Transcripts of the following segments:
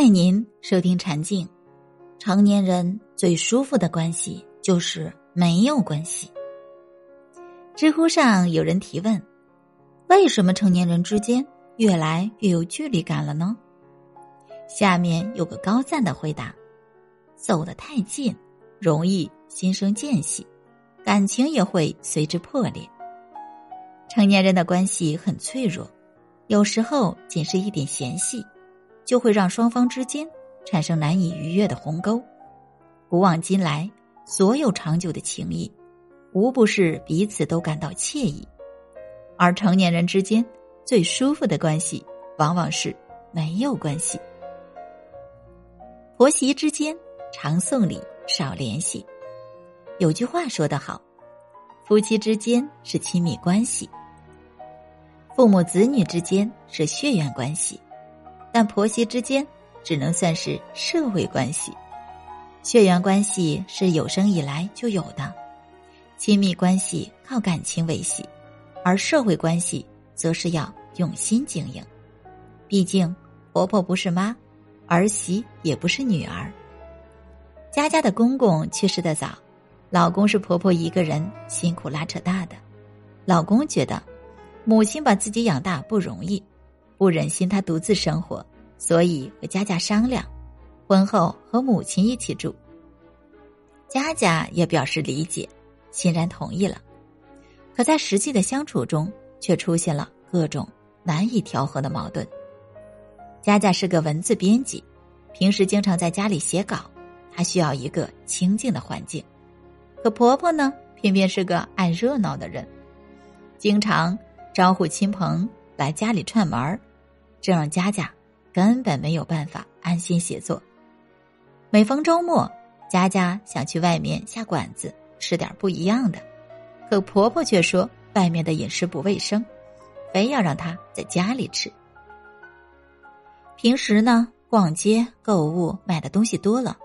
欢迎您收听禅静。成年人最舒服的关系就是没有关系。知乎上有人提问：为什么成年人之间越来越有距离感了呢？下面有个高赞的回答：走得太近，容易心生间隙，感情也会随之破裂。成年人的关系很脆弱，有时候仅是一点嫌隙。就会让双方之间产生难以逾越的鸿沟。古往今来，所有长久的情谊，无不是彼此都感到惬意。而成年人之间最舒服的关系，往往是没有关系。婆媳之间常送礼，少联系。有句话说得好：“夫妻之间是亲密关系，父母子女之间是血缘关系。”但婆媳之间只能算是社会关系，血缘关系是有生以来就有的，亲密关系靠感情维系，而社会关系则是要用心经营。毕竟婆婆不是妈，儿媳也不是女儿。佳佳的公公去世的早，老公是婆婆一个人辛苦拉扯大的，老公觉得母亲把自己养大不容易。不忍心他独自生活，所以和佳佳商量，婚后和母亲一起住。佳佳也表示理解，欣然同意了。可在实际的相处中，却出现了各种难以调和的矛盾。佳佳是个文字编辑，平时经常在家里写稿，她需要一个清静的环境。可婆婆呢，偏偏是个爱热闹的人，经常招呼亲朋来家里串门儿。这让佳佳根本没有办法安心写作。每逢周末，佳佳想去外面下馆子吃点不一样的，可婆婆却说外面的饮食不卫生，非要让她在家里吃。平时呢，逛街购物买的东西多了，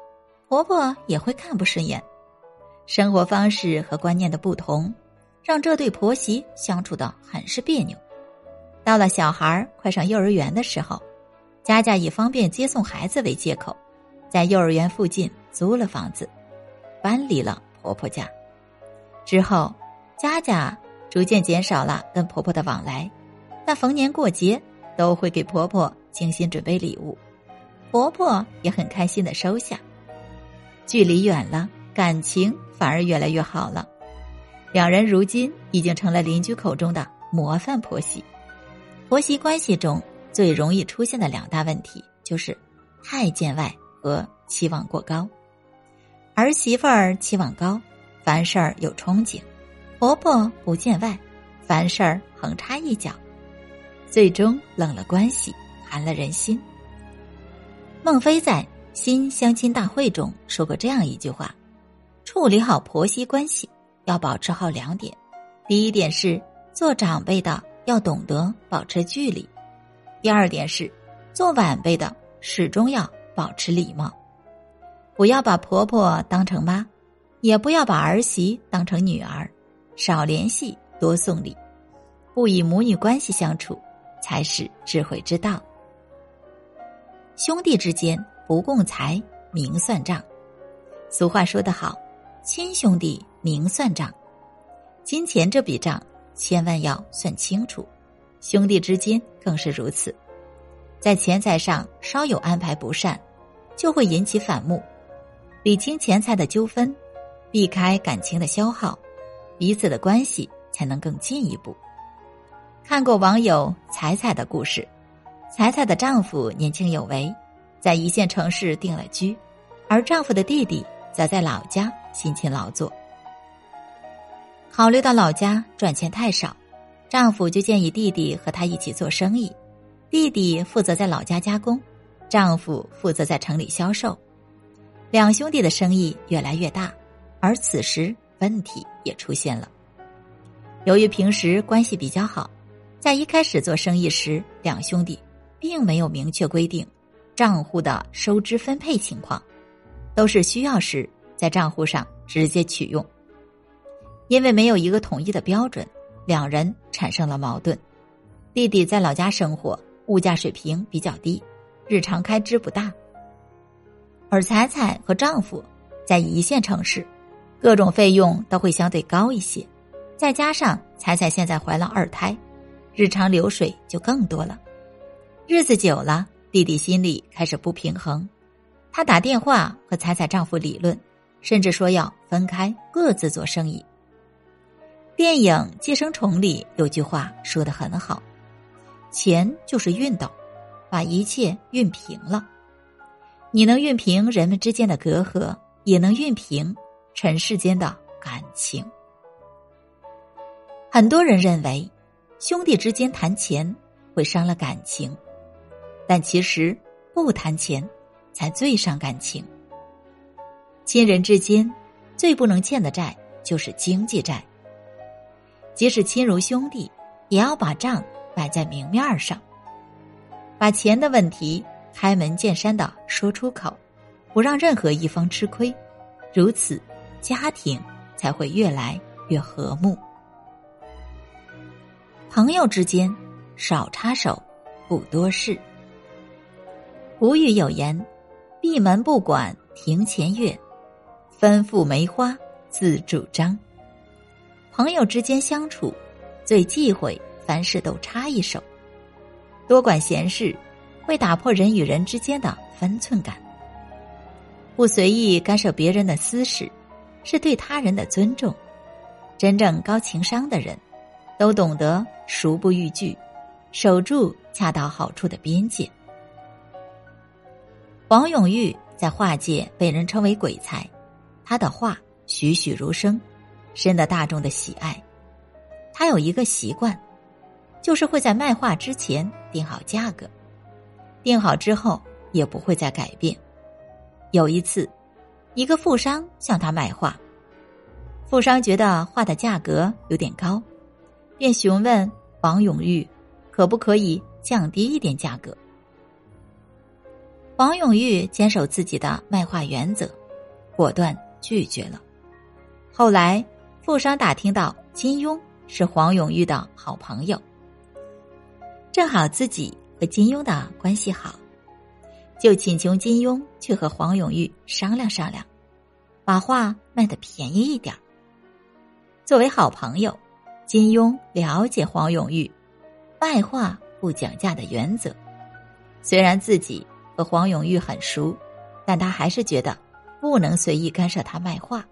婆婆也会看不顺眼。生活方式和观念的不同，让这对婆媳相处的很是别扭。到了小孩快上幼儿园的时候，佳佳以方便接送孩子为借口，在幼儿园附近租了房子，搬离了婆婆家。之后，佳佳逐渐减少了跟婆婆的往来，但逢年过节都会给婆婆精心准备礼物，婆婆也很开心的收下。距离远了，感情反而越来越好了，两人如今已经成了邻居口中的模范婆媳。婆媳关系中最容易出现的两大问题就是太见外和期望过高。儿媳妇儿期望高，凡事儿有憧憬；婆婆不见外，凡事儿横插一脚，最终冷了关系，寒了人心。孟非在《新相亲大会》中说过这样一句话：处理好婆媳关系，要保持好两点。第一点是做长辈的。要懂得保持距离。第二点是，做晚辈的始终要保持礼貌，不要把婆婆当成妈，也不要把儿媳当成女儿，少联系，多送礼，不以母女关系相处，才是智慧之道。兄弟之间不共财，明算账。俗话说得好，亲兄弟明算账，金钱这笔账。千万要算清楚，兄弟之间更是如此，在钱财上稍有安排不善，就会引起反目。理清钱财的纠纷，避开感情的消耗，彼此的关系才能更进一步。看过网友彩彩的故事，彩彩的丈夫年轻有为，在一线城市定了居，而丈夫的弟弟则在老家辛勤劳作。考虑到老家赚钱太少，丈夫就建议弟弟和他一起做生意。弟弟负责在老家加工，丈夫负责在城里销售。两兄弟的生意越来越大，而此时问题也出现了。由于平时关系比较好，在一开始做生意时，两兄弟并没有明确规定账户的收支分配情况，都是需要时在账户上直接取用。因为没有一个统一的标准，两人产生了矛盾。弟弟在老家生活，物价水平比较低，日常开支不大，而彩彩和丈夫在一线城市，各种费用都会相对高一些。再加上彩彩现在怀了二胎，日常流水就更多了。日子久了，弟弟心里开始不平衡。他打电话和彩彩丈夫理论，甚至说要分开各自做生意。电影《寄生虫》里有句话说的很好：“钱就是熨斗，把一切熨平了。你能熨平人们之间的隔阂，也能熨平尘世间的感情。”很多人认为，兄弟之间谈钱会伤了感情，但其实不谈钱才最伤感情。亲人之间最不能欠的债就是经济债。即使亲如兄弟，也要把账摆在明面上，把钱的问题开门见山的说出口，不让任何一方吃亏，如此家庭才会越来越和睦。朋友之间少插手，不多事。古语有言：“闭门不管庭前月，吩咐梅花自主张。”朋友之间相处，最忌讳凡事都插一手，多管闲事，会打破人与人之间的分寸感。不随意干涉别人的私事，是对他人的尊重。真正高情商的人，都懂得熟不逾矩，守住恰到好处的边界。王永玉在画界被人称为鬼才，他的画栩栩如生。深得大众的喜爱，他有一个习惯，就是会在卖画之前定好价格，定好之后也不会再改变。有一次，一个富商向他卖画，富商觉得画的价格有点高，便询问王永玉可不可以降低一点价格。王永玉坚守自己的卖画原则，果断拒绝了。后来。富商打听到金庸是黄永玉的好朋友，正好自己和金庸的关系好，就请求金庸去和黄永玉商量商量，把画卖的便宜一点作为好朋友，金庸了解黄永玉卖画不讲价的原则。虽然自己和黄永玉很熟，但他还是觉得不能随意干涉他卖画。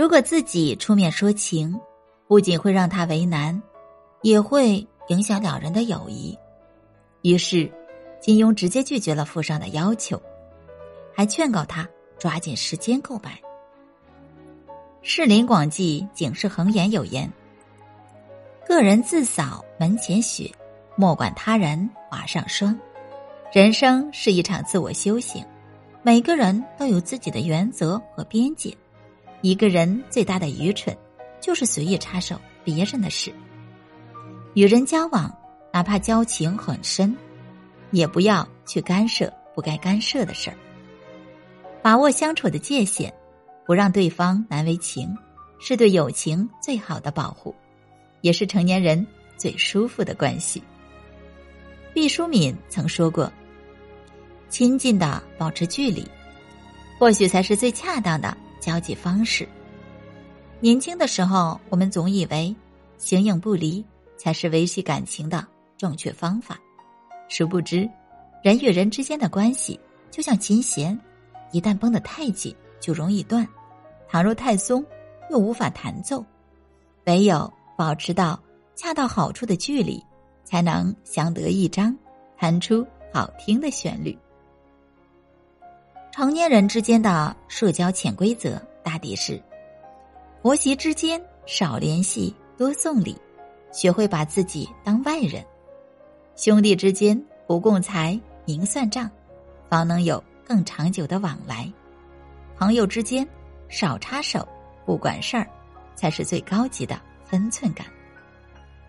如果自己出面说情，不仅会让他为难，也会影响两人的友谊。于是，金庸直接拒绝了富商的要求，还劝告他抓紧时间购买。《士林广记》警世恒言有言：“个人自扫门前雪，莫管他人瓦上霜。”人生是一场自我修行，每个人都有自己的原则和边界。一个人最大的愚蠢，就是随意插手别人的事。与人交往，哪怕交情很深，也不要去干涉不该干涉的事儿。把握相处的界限，不让对方难为情，是对友情最好的保护，也是成年人最舒服的关系。毕淑敏曾说过：“亲近的保持距离，或许才是最恰当的。”交际方式。年轻的时候，我们总以为形影不离才是维系感情的正确方法，殊不知，人与人之间的关系就像琴弦，一旦绷得太紧就容易断；倘若太松，又无法弹奏。唯有保持到恰到好处的距离，才能相得益彰，弹出好听的旋律。成年人之间的社交潜规则大抵是：婆媳之间少联系，多送礼，学会把自己当外人；兄弟之间不共财，明算账，方能有更长久的往来；朋友之间少插手，不管事儿，才是最高级的分寸感。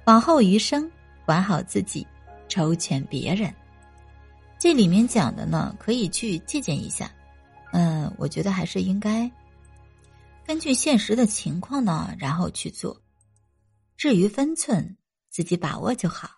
往后余生，管好自己，周全别人。这里面讲的呢，可以去借鉴一下。嗯，我觉得还是应该根据现实的情况呢，然后去做。至于分寸，自己把握就好。